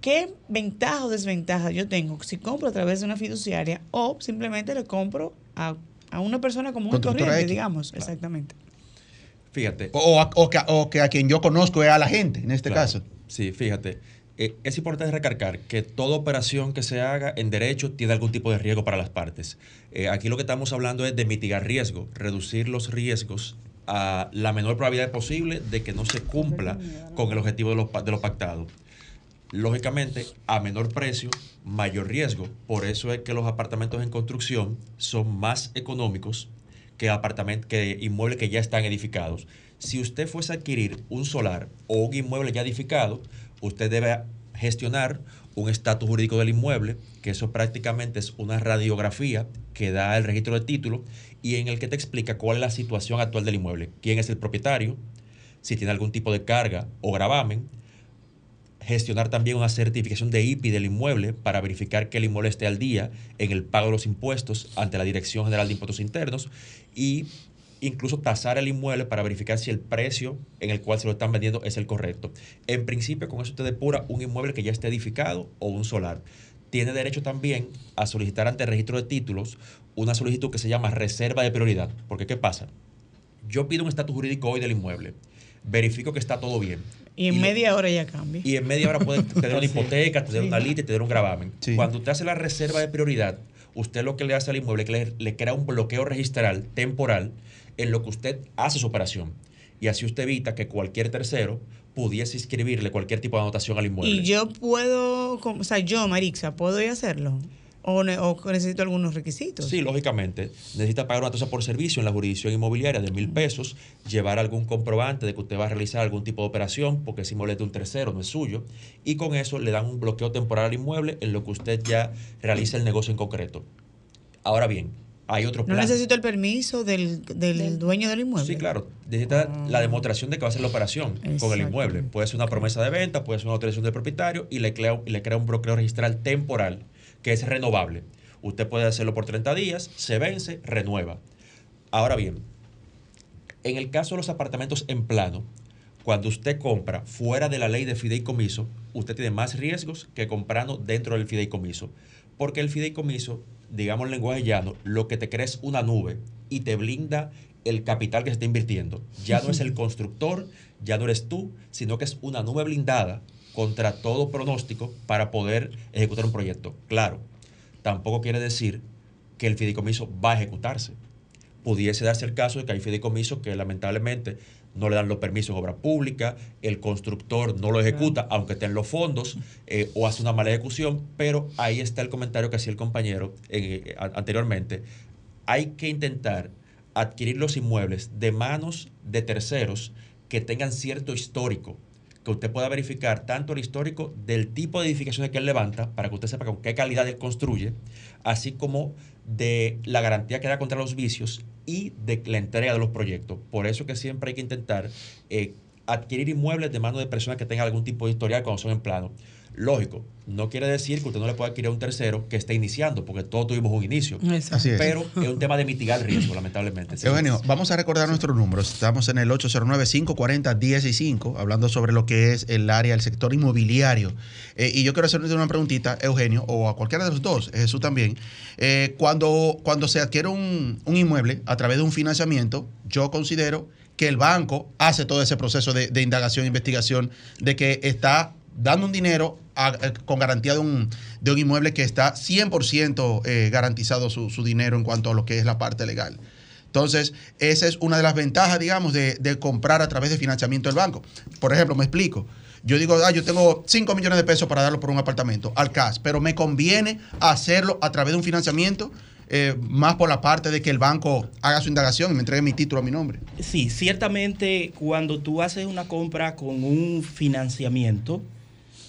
qué ventaja o desventaja yo tengo si compro a través de una fiduciaria o simplemente le compro a, a una persona común y Constructora corriente, X. digamos, exactamente. Fíjate. O, a- o que, o que a quien yo conozco es a la gente, en este Claro. caso. Sí, fíjate. Eh, es importante recargar que toda operación que se haga en derecho tiene algún tipo de riesgo para las partes. Eh, aquí lo que estamos hablando es de mitigar riesgo, reducir los riesgos a la menor probabilidad posible de que no se cumpla con el objetivo de lo, de lo pactado. Lógicamente, a menor precio, mayor riesgo. Por eso es que los apartamentos en construcción son más económicos que, apartamentos, que inmuebles que ya están edificados. Si usted fuese a adquirir un solar o un inmueble ya edificado, usted debe gestionar un estatus jurídico del inmueble, que eso prácticamente es una radiografía que da el registro de título y en el que te explica cuál es la situación actual del inmueble, quién es el propietario, si tiene algún tipo de carga o gravamen, gestionar también una certificación de IPI del inmueble para verificar que el inmueble esté al día en el pago de los impuestos ante la Dirección General de Impuestos Internos y incluso tasar el inmueble para verificar si el precio en el cual se lo están vendiendo es el correcto. En principio, con eso usted depura un inmueble que ya esté edificado o un solar. Tiene derecho también a solicitar ante el registro de títulos una solicitud que se llama reserva de prioridad. Porque, ¿qué pasa? Yo pido un estatus jurídico hoy del inmueble, verifico que está todo bien. Y en media hora ya cambia. y en media hora puede tener una Sí. hipoteca, tener Sí. una lista y tener un gravamen. Cuando usted hace la reserva de prioridad, usted lo que le hace al inmueble es que le, le crea un bloqueo registral temporal en lo que usted hace su operación. Y así usted evita que cualquier tercero pudiese inscribirle cualquier tipo de anotación al inmueble. Y yo puedo, o sea, yo, Marixa, ¿puedo ir a hacerlo? ¿O, ne- o necesito algunos requisitos? Sí, lógicamente. Necesita pagar una tasa por servicio en la jurisdicción inmobiliaria de mil pesos, llevar algún comprobante de que usted va a realizar algún tipo de operación, porque ese inmueble es de un tercero, no es suyo, y con eso le dan un bloqueo temporal al inmueble en lo que usted ya realiza el negocio en concreto. Ahora bien, hay otro No necesito el permiso del, del dueño del inmueble. Sí, claro. Necesita la demostración de que va a hacer la operación con el inmueble. Puede ser una promesa de venta, puede ser una autorización del propietario y le crea, y le crea un bloqueo registral temporal que es renovable. Usted puede hacerlo por 30 días, se vence, renueva. Ahora bien, en el caso de los apartamentos en plano, cuando usted compra fuera de la ley de fideicomiso, usted tiene más riesgos que comprando dentro del fideicomiso. Porque el fideicomiso, digamos en lenguaje llano, lo que te crea es una nube y te blinda el capital que se está invirtiendo. Ya no es el constructor, ya no eres tú, sino que es una nube blindada contra todo pronóstico para poder ejecutar un proyecto. Claro, tampoco quiere decir que el fideicomiso va a ejecutarse. Pudiese darse el caso de que hay fideicomisos que lamentablemente no le dan los permisos de obra pública, el constructor no lo ejecuta, aunque esté en los fondos, eh, o hace una mala ejecución, pero ahí está el comentario que hacía el compañero eh, anteriormente. Hay que intentar adquirir los inmuebles de manos de terceros que tengan cierto histórico, que usted pueda verificar tanto el histórico del tipo de edificaciones que él levanta, para que usted sepa con qué calidad él construye, así como de la garantía que da contra los vicios y de la entrega de los proyectos. Por eso que siempre hay que intentar eh, adquirir inmuebles de manos de personas que tengan algún tipo de historial cuando son en plano. Lógico, no quiere decir que usted no le pueda adquirir a un tercero que esté iniciando, porque todos tuvimos un inicio. Así es. Pero es un tema de mitigar el riesgo, lamentablemente. Eugenio, vamos a recordar nuestros números. Estamos en el 809-540-10 hablando sobre lo que es el área, el sector inmobiliario. Eh, y yo quiero hacerle una preguntita, Eugenio, o a cualquiera de los dos, Jesús también. Eh, cuando, cuando se adquiere un, un inmueble a través de un financiamiento, yo considero que el banco hace todo ese proceso de, de indagación e investigación de que está dando un dinero con garantía de un, de un inmueble que está 100% eh, garantizado su, su, dinero en cuanto a lo que es la parte legal. Entonces, esa es una de las ventajas, digamos, de, de, comprar a través de financiamiento del banco. Por ejemplo, me explico. Yo digo, ah, yo tengo 5 millones de pesos para darlo por un apartamento al CAS, pero me conviene hacerlo a través de un financiamiento eh, más por la parte de que el banco haga su indagación y me entregue mi título a mi nombre. Sí, ciertamente cuando tú haces una compra con un financiamiento,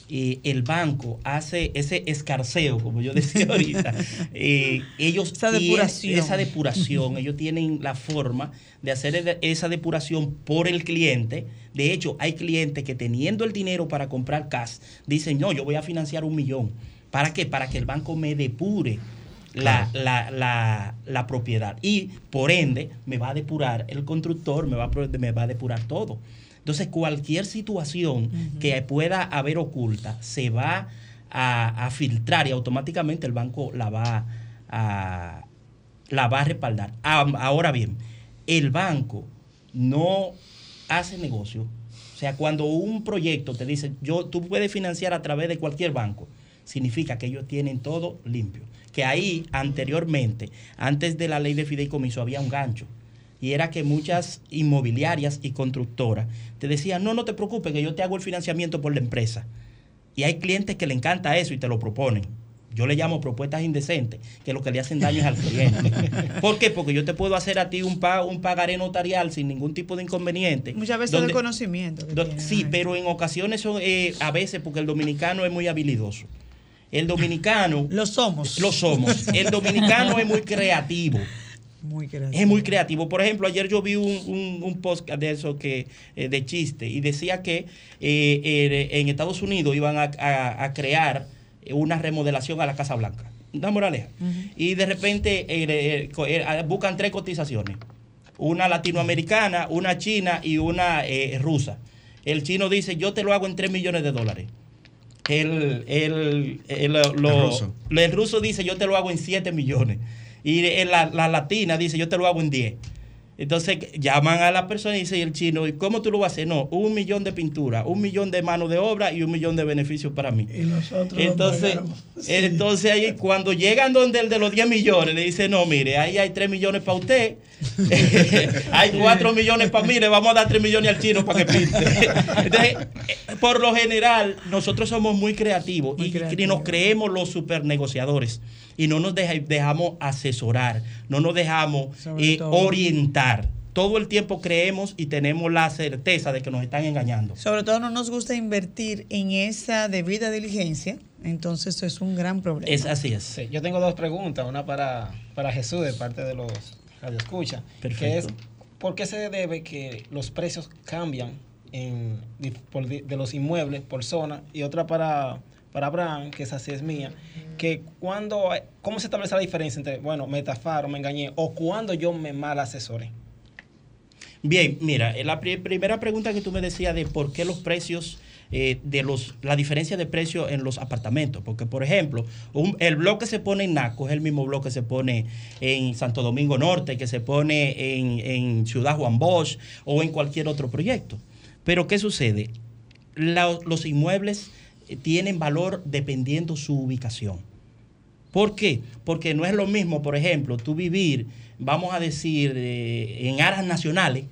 eh, el banco hace ese escarceo, como yo decía ahorita, eh, ellos esa depuración. esa depuración, ellos tienen la forma de hacer esa depuración por el cliente. De hecho, hay clientes que teniendo el dinero para comprar cash, dicen, no, yo voy a financiar un millón. ¿Para qué? Para que el banco me depure la, la, la, la, propiedad. Y por ende, me va a depurar el constructor, me va me va a depurar todo. Entonces, cualquier situación uh -huh. que pueda haber oculta se va a, a, filtrar y automáticamente el banco la va a, la va a respaldar. Ahora bien, el banco no hace negocio. O sea, cuando un proyecto te dice, yo, tú puedes financiar a través de cualquier banco, significa que ellos tienen todo limpio. Que ahí, anteriormente, antes de la ley de fideicomiso, había un gancho y era que muchas inmobiliarias y constructoras te decían, no, no te preocupes, que yo te hago el financiamiento por la empresa. Y hay clientes que le encanta eso y te lo proponen. Yo le llamo propuestas indecentes, que lo que le hacen daño es al cliente. ¿Por qué? Porque yo te puedo hacer a ti un, pago, un pagaré notarial sin ningún tipo de inconveniente. Muchas veces donde, el conocimiento. Sí, ay. pero en ocasiones son, eh, a veces, porque el dominicano es muy habilidoso. El dominicano... Lo somos. Lo somos. El dominicano es muy creativo. Muy creativo. Es muy creativo. Por ejemplo, ayer yo vi un, un, un post de eso que eh, de chiste y decía que eh, eh, en Estados Unidos iban a, a, a, crear una remodelación a la Casa Blanca. Una moraleja. Uh -huh. Y de repente buscan tres cotizaciones. Una latinoamericana, una china y una rusa. El chino dice, yo te lo hago en 3 millones de dólares. El, el, el, lo, el, ruso. el ruso dice, yo te lo hago en 7 millones. Y la, la, latina dice, yo te lo hago en 10. Entonces llaman a la persona y dice el chino, ¿cómo tú lo vas a hacer? No, un millón de pintura, un millón de mano de obra y un millón de beneficios para mí. Y nosotros entonces, sí. entonces ahí cuando llegan donde el de los 10 millones, le dice, no, mire, ahí hay 3 millones para usted, hay 4 millones para mí, le vamos a dar 3 millones al chino para que pinte. Entonces, por lo general, nosotros somos muy creativos muy y, creativo. y nos creemos los super negociadores y no nos deja, dejamos asesorar, no nos dejamos eh, orientar. Todo el tiempo creemos y tenemos la certeza de que nos están engañando. Sobre todo no nos gusta invertir en esa debida diligencia, entonces eso es un gran problema. Es así es. Sí, yo tengo dos preguntas, una para, para Jesús de parte de los que es ¿por qué se debe que los precios cambian en, por, de los inmuebles por zona? Y otra para para Abraham, que esa sí es mía, que cuando, ¿cómo se establece la diferencia entre, bueno, me estafaron, me engañé, o cuando yo me mal asesoré? Bien, mira, la primera pregunta que tú me decías de por qué los precios eh, de los, la diferencia de precio en los apartamentos. Porque, por ejemplo, el bloque que se pone en Naco es el mismo bloque que se pone en Santo Domingo Norte, que se pone en, Ciudad Juan Bosch o en cualquier otro proyecto. Pero, ¿qué sucede? los inmuebles eh, tienen valor dependiendo su ubicación. ¿Por qué? Porque no es lo mismo, por ejemplo, tú vivir, vamos a decir, eh, en áreas nacionales,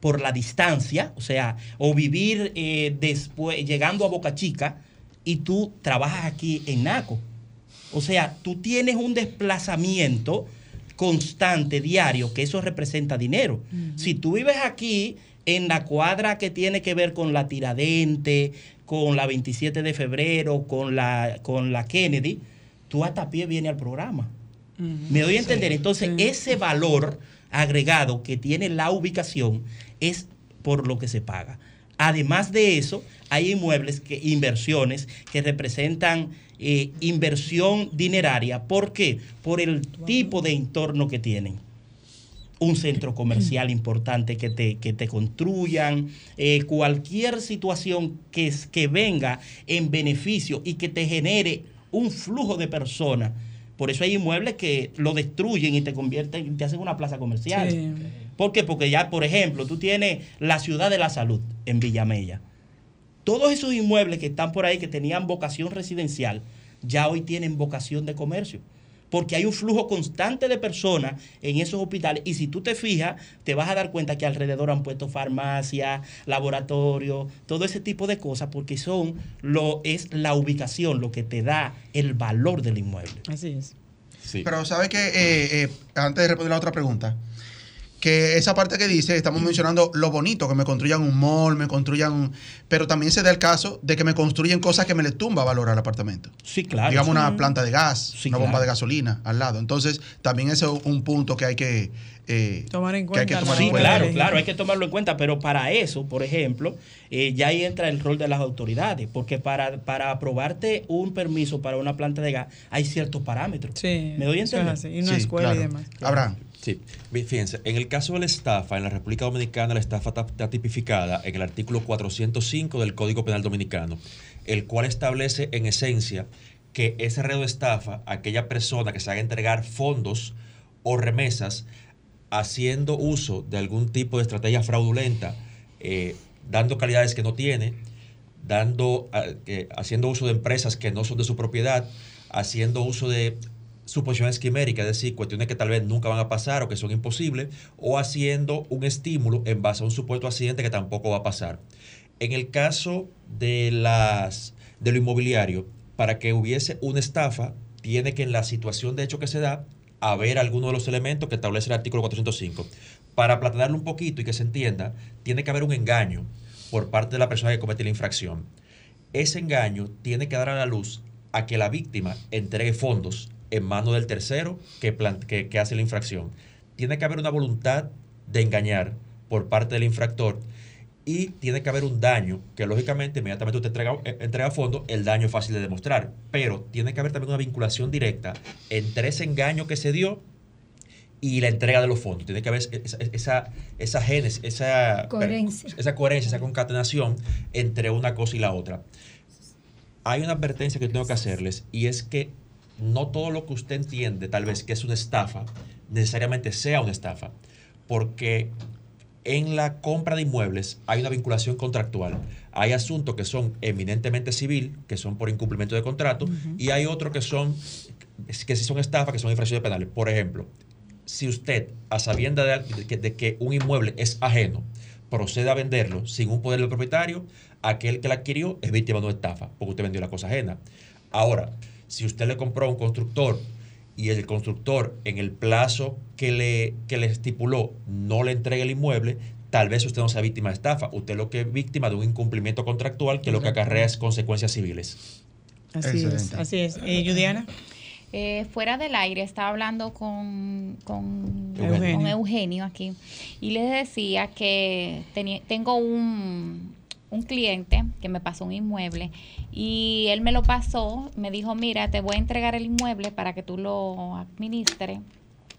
por la distancia, o sea, o vivir eh, después, llegando a Boca Chica y tú trabajas aquí en Naco. O sea, tú tienes un desplazamiento constante, diario, que eso representa dinero. Si tú vives aquí en la cuadra que tiene que ver con la Tiradente, con la 27 de febrero, con la, con la Kennedy, tú hasta pie vienes al programa. Me doy a entender. Entonces, ese valor agregado que tiene la ubicación es por lo que se paga. Además de eso, hay inmuebles, que, inversiones que representan eh, inversión dineraria. ¿Por qué? Por el tipo de entorno que tienen. Un centro comercial importante que te, que te construyan, eh, cualquier situación que, que venga en beneficio y que te genere un flujo de personas. Por eso hay inmuebles que lo destruyen y te convierten, te hacen una plaza comercial. ¿Por qué? Porque ya, por ejemplo, tú tienes la ciudad de la salud en Villamella. Todos esos inmuebles que están por ahí que tenían vocación residencial, ya hoy tienen vocación de comercio porque hay un flujo constante de personas en esos hospitales y si tú te fijas, te vas a dar cuenta que alrededor han puesto farmacia, laboratorio, todo ese tipo de cosas, porque son lo es la ubicación lo que te da el valor del inmueble. Así es. Pero sabe que eh, eh, antes de responder la otra pregunta, que esa parte que dice, estamos mencionando lo bonito, que me construyan un mall, me construyan, pero también se da el caso de que me construyen cosas que me le tumba valor al apartamento. Sí, claro. Digamos una planta de gas, una bomba de gasolina al lado. Entonces, también ese es un punto que hay que eh, tomar en cuenta. sí, claro, claro, hay que tomarlo en cuenta, pero para eso, por ejemplo, eh, ya ahí entra el rol de las autoridades, porque para, para aprobarte un permiso para una planta de gas hay ciertos parámetros. Sí, ¿Me doy a entender? y una escuela y demás. Abraham. Sí, fíjense, en el caso de la estafa, en la República Dominicana la estafa está, tipificada en el artículo 405 del Código Penal Dominicano, el cual establece en esencia que ese redo de estafa, aquella persona que se haga entregar fondos o remesas haciendo uso de algún tipo de estrategia fraudulenta, eh, dando calidades que no tiene, dando, eh, haciendo uso de empresas que no son de su propiedad, haciendo uso de suposiciones quiméricas, es decir, cuestiones que tal vez nunca van a pasar o que son imposibles, o haciendo un estímulo en base a un supuesto accidente que tampoco va a pasar. En el caso de, las, de lo inmobiliario, para que hubiese una estafa, tiene que en la situación de hecho que se da, haber alguno de los elementos que establece el artículo 405. Para platanarlo un poquito y que se entienda, tiene que haber un engaño por parte de la persona que comete la infracción. Ese engaño tiene que dar a la luz a que la víctima entregue fondos en manos del tercero que, que, hace la infracción. Tiene que haber una voluntad de engañar por parte del infractor y tiene que haber un daño, que lógicamente inmediatamente usted entrega, eh, entrega fondo, el daño es fácil de demostrar, pero tiene que haber también una vinculación directa entre ese engaño que se dio y la entrega de los fondos. Tiene que haber esa, esa, esa génesis, esa coherencia. esa coherencia, esa concatenación entre una cosa y la otra. Hay una advertencia que tengo que hacerles y es que no todo lo que usted entiende tal vez que es una estafa, necesariamente sea una estafa, porque en la compra de inmuebles hay una vinculación contractual. Hay asuntos que son eminentemente civil, que son por incumplimiento de contrato, y hay otros que son que sí son estafas, que son infracciones penales. Por ejemplo, si usted, a sabienda de, que, de que un inmueble es ajeno, procede a venderlo sin un poder del propietario, aquel que la adquirió es víctima de una estafa, porque usted vendió la cosa ajena. Ahora, si usted le compró a un constructor y el constructor en el plazo que le, que le estipuló no le entrega el inmueble, tal vez usted no sea víctima de estafa. Usted lo que es víctima de un incumplimiento contractual que lo que acarrea es consecuencias civiles. Así es, así es. ¿Y Judiana? Eh, fuera del aire estaba hablando con, con, Eugenio. aquí y les decía que tengo un, un cliente que me pasó un inmueble y él me lo pasó, me dijo, mira, te voy a entregar el inmueble para que tú lo administres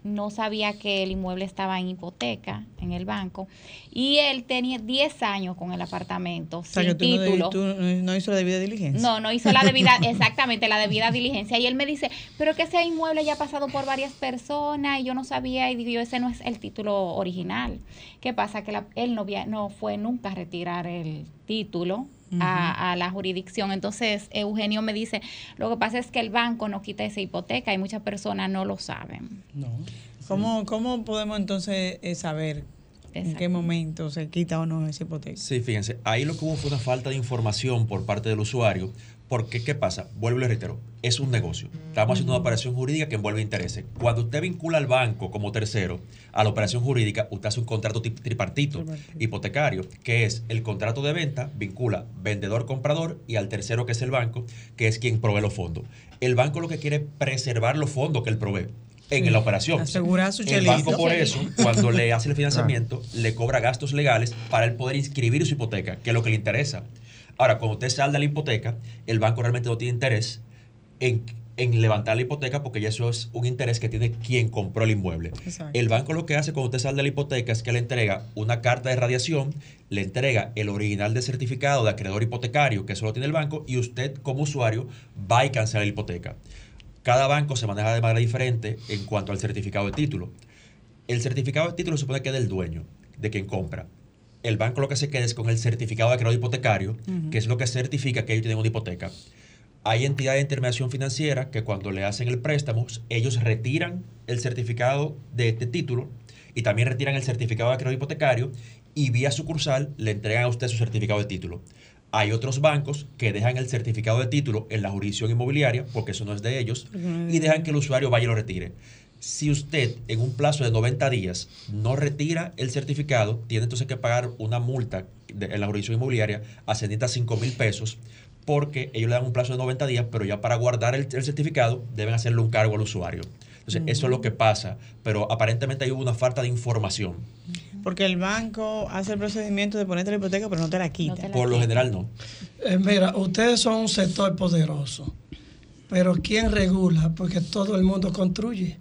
no sabía que el inmueble estaba en hipoteca en el banco y él tenía 10 años con el apartamento sin título. No, hizo la debida diligencia. No, no hizo la debida, exactamente la debida diligencia. Y él me dice, pero que ese inmueble ya ha pasado por varias personas y yo no sabía y digo yo, ese no es el título original. ¿Qué pasa? Que él no, no fue nunca a retirar el título a, la jurisdicción. Entonces, Eugenio me dice, lo que pasa es que el banco no quita esa hipoteca y muchas personas no lo saben. No. ¿Cómo, cómo podemos entonces eh, saber en qué momento se quita o no esa hipoteca? Sí, fíjense, ahí lo que hubo fue una falta de información por parte del usuario porque, ¿qué pasa? Vuelvo y le reitero, es un negocio. Estamos haciendo una operación jurídica que envuelve intereses. Cuando usted vincula al banco como tercero a la operación jurídica, usted hace un contrato tripartito, hipotecario, que es el contrato de venta, vincula vendedor-comprador y al tercero que es el banco, que es quien provee los fondos. El banco lo que quiere es preservar los fondos que él provee en la operación. Asegurar su El banco por eso, cuando le hace el financiamiento, le cobra gastos legales para él poder inscribir su hipoteca, que es lo que le interesa. Ahora, cuando usted salda la hipoteca, el banco realmente no tiene interés en, levantar la hipoteca porque ya eso es un interés que tiene quien compró el inmueble. El banco lo que hace cuando usted salda la hipoteca es que le entrega una carta de radiación, le entrega el original de certificado de acreedor hipotecario, que eso lo tiene el banco, y usted como usuario va y cancela la hipoteca. Cada banco se maneja de manera diferente en cuanto al certificado de título. El certificado de título se supone que es del dueño, de quien compra el banco lo que se queda es con el certificado de crédito hipotecario, que es lo que certifica que ellos tienen una hipoteca. Hay entidades de intermediación financiera que cuando le hacen el préstamo, ellos retiran el certificado de este título y también retiran el certificado de crédito hipotecario y vía sucursal le entregan a usted su certificado de título. Hay otros bancos que dejan el certificado de título en la jurisdicción inmobiliaria, porque eso no es de ellos, y dejan que el usuario vaya y lo retire. Si usted en un plazo de 90 días no retira el certificado, tiene entonces que pagar una multa en la jurisdicción inmobiliaria ascendiente a 5 mil pesos porque ellos le dan un plazo de 90 días, pero ya para guardar el, certificado deben hacerle un cargo al usuario. Entonces, eso es lo que pasa, pero aparentemente hay una falta de información. Porque el banco hace el procedimiento de ponerte la hipoteca, pero no te la quita. Por lo general, no. Eh, mira, ustedes son un sector poderoso, pero ¿quién regula? Porque todo el mundo construye.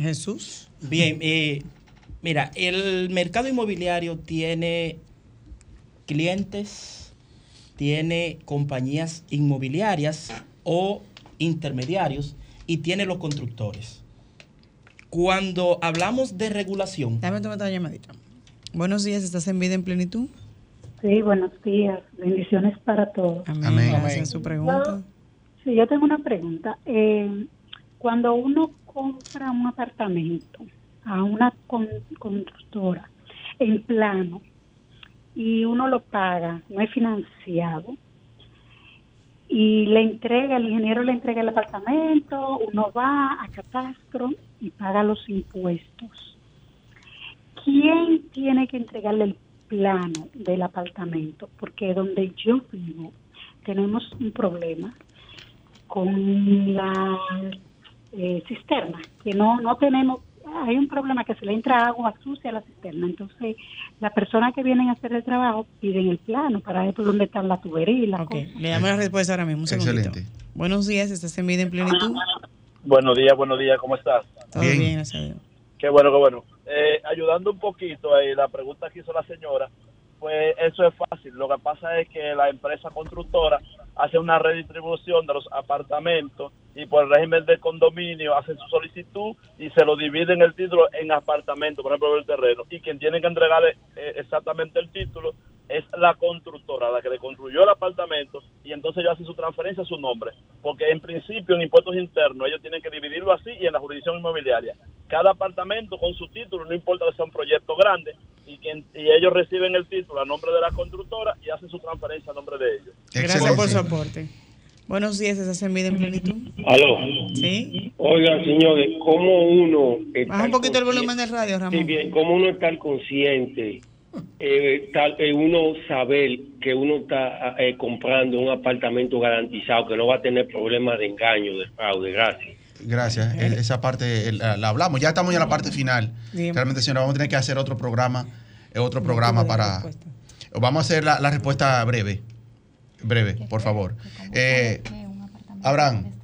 Jesús. Bien, eh, mira, el mercado inmobiliario tiene clientes, tiene compañías inmobiliarias o intermediarios y tiene los constructores. Cuando hablamos de regulación... Dame tomar esta llamadita. Buenos días, ¿estás en vida en plenitud? Sí, buenos días. Bendiciones para todos. Amén. Gracias. Su pregunta. sí, yo tengo una pregunta. Eh, cuando uno compra un apartamento a una constructora en plano y uno lo paga, no es financiado, y le entrega, el ingeniero le entrega el apartamento, uno va a catastro y paga los impuestos. ¿Quién tiene que entregarle el plano del apartamento? Porque donde yo vivo tenemos un problema con la eh, cisterna, que no, no tenemos, hay un problema que se le entra agua sucia a la cisterna, entonces las personas que vienen a hacer el trabajo piden el plano para ver por dónde están la tubería y la Le damos la respuesta ahora mismo, un Excelente. Buenos días, ¿estás en vida en plenitud? Buenos días, buenos días, ¿cómo estás? Todo bien, gracias a Dios. Qué bueno, qué bueno. Eh, ayudando un poquito ahí, la pregunta que hizo la señora, pues eso es fácil. Lo que pasa es que la empresa constructora hace una redistribución de los apartamentos y por el régimen de condominio hacen su solicitud y se lo dividen el título en apartamentos, por ejemplo, el terreno. Y quien tiene que entregarle eh, exactamente el título es la constructora, la que le construyó el apartamento, y entonces ellos hacen su transferencia a su nombre. Porque en principio, en impuestos internos, ellos tienen que dividirlo así y en la jurisdicción inmobiliaria. Cada apartamento con su título, no importa que sea un proyecto grande, y, que, y ellos reciben el título a nombre de la constructora y hacen su transferencia a nombre de ellos. Gracias por su aporte. Buenos días, ¿estás en vida en plenitud? Aló. Sí. Oiga, señores, ¿cómo uno... Baja un poquito el volumen del radio, Ramón. Sí, bien, ¿cómo uno está consciente eh, tal, eh, uno saber que uno está eh, comprando un apartamento garantizado, que no va a tener problemas de engaño, de fraude. Gracias. Gracias. Esa parte la, hablamos. Ya estamos en la parte final. Realmente, señora, vamos a tener que hacer otro programa, otro programa para. Vamos a hacer la, respuesta breve. Breve, por favor. Abraham.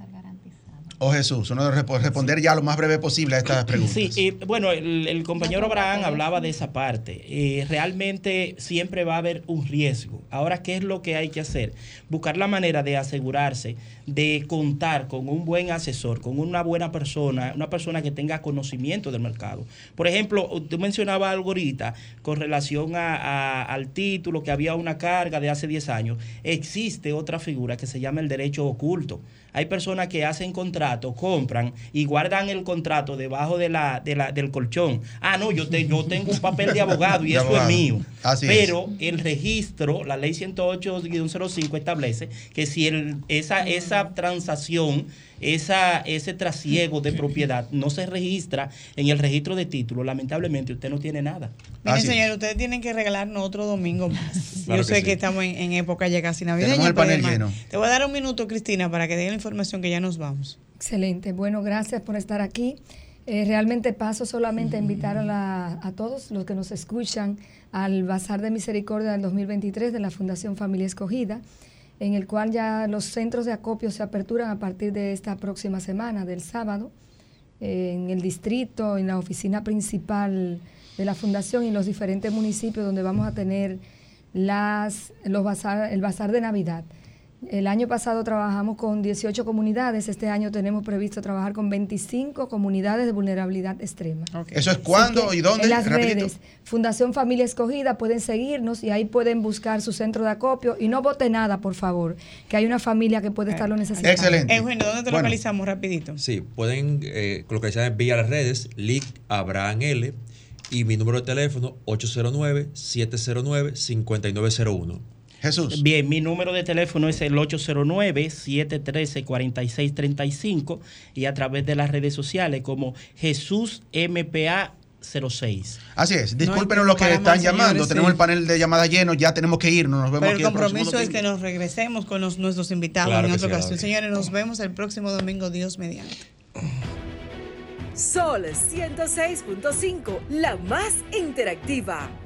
O Jesús? Uno debe responder ya lo más breve posible a estas preguntas. Sí, eh, bueno, el, compañero Abraham hablaba de esa parte. Eh, realmente siempre va a haber un riesgo. Ahora, ¿qué es lo que hay que hacer? Buscar la manera de asegurarse de contar con un buen asesor, con una buena persona, una persona que tenga conocimiento del mercado. Por ejemplo, usted mencionaba algo ahorita con relación al título, que había una carga de hace 10 años. Existe otra figura que se llama el derecho oculto. Hay personas que hacen contrato, compran y guardan el contrato debajo de la, del colchón. Ah, no, yo, yo tengo un papel de abogado y eso es mío. Pero el registro, la ley 108-05 establece que si el, esa, esa transacción esa, ese trasiego de propiedad no se registra en el registro de título, lamentablemente usted no tiene nada. Miren, señor, ustedes tienen que regalarnos otro domingo más. Yo sé que estamos en, época ya casi navideña. Te voy a dar un minuto, Cristina, para que den la información que ya nos vamos. Excelente. Bueno, gracias por estar aquí. Eh, realmente paso solamente a invitar a, a, todos los que nos escuchan al Bazar de Misericordia del 2023 de la Fundación Familia Escogida en el cual ya los centros de acopio se aperturan a partir de esta próxima semana, del sábado, en el distrito, en la oficina principal de la fundación y en los diferentes municipios donde vamos a tener las, los bazar, el bazar de Navidad. El año pasado trabajamos con 18 comunidades, este año tenemos previsto trabajar con 25 comunidades de vulnerabilidad extrema. ¿Eso es cuándo y dónde? En las redes, Fundación Familia Escogida, pueden seguirnos y ahí pueden buscar su centro de acopio y no vote nada, por favor, que hay una familia que puede estarlo necesitando. Excelente. Eugenio, ¿dónde te localizamos rapidito? Sí, pueden eh, localizar vía las redes, LIC Abraham L y mi número de teléfono 809-709-5901. Jesús. Bien, mi número de teléfono es el 809-713-4635 y a través de las redes sociales como Jesús MPA 06. Así es, discúlpenos los que están llamando, tenemos el panel de llamadas lleno, ya tenemos que irnos, nos vemos Pero el compromiso es que nos regresemos con nuestros invitados en otra ocasión. Señores, nos vemos el próximo domingo, Dios mediante. Sol 106.5, la más interactiva.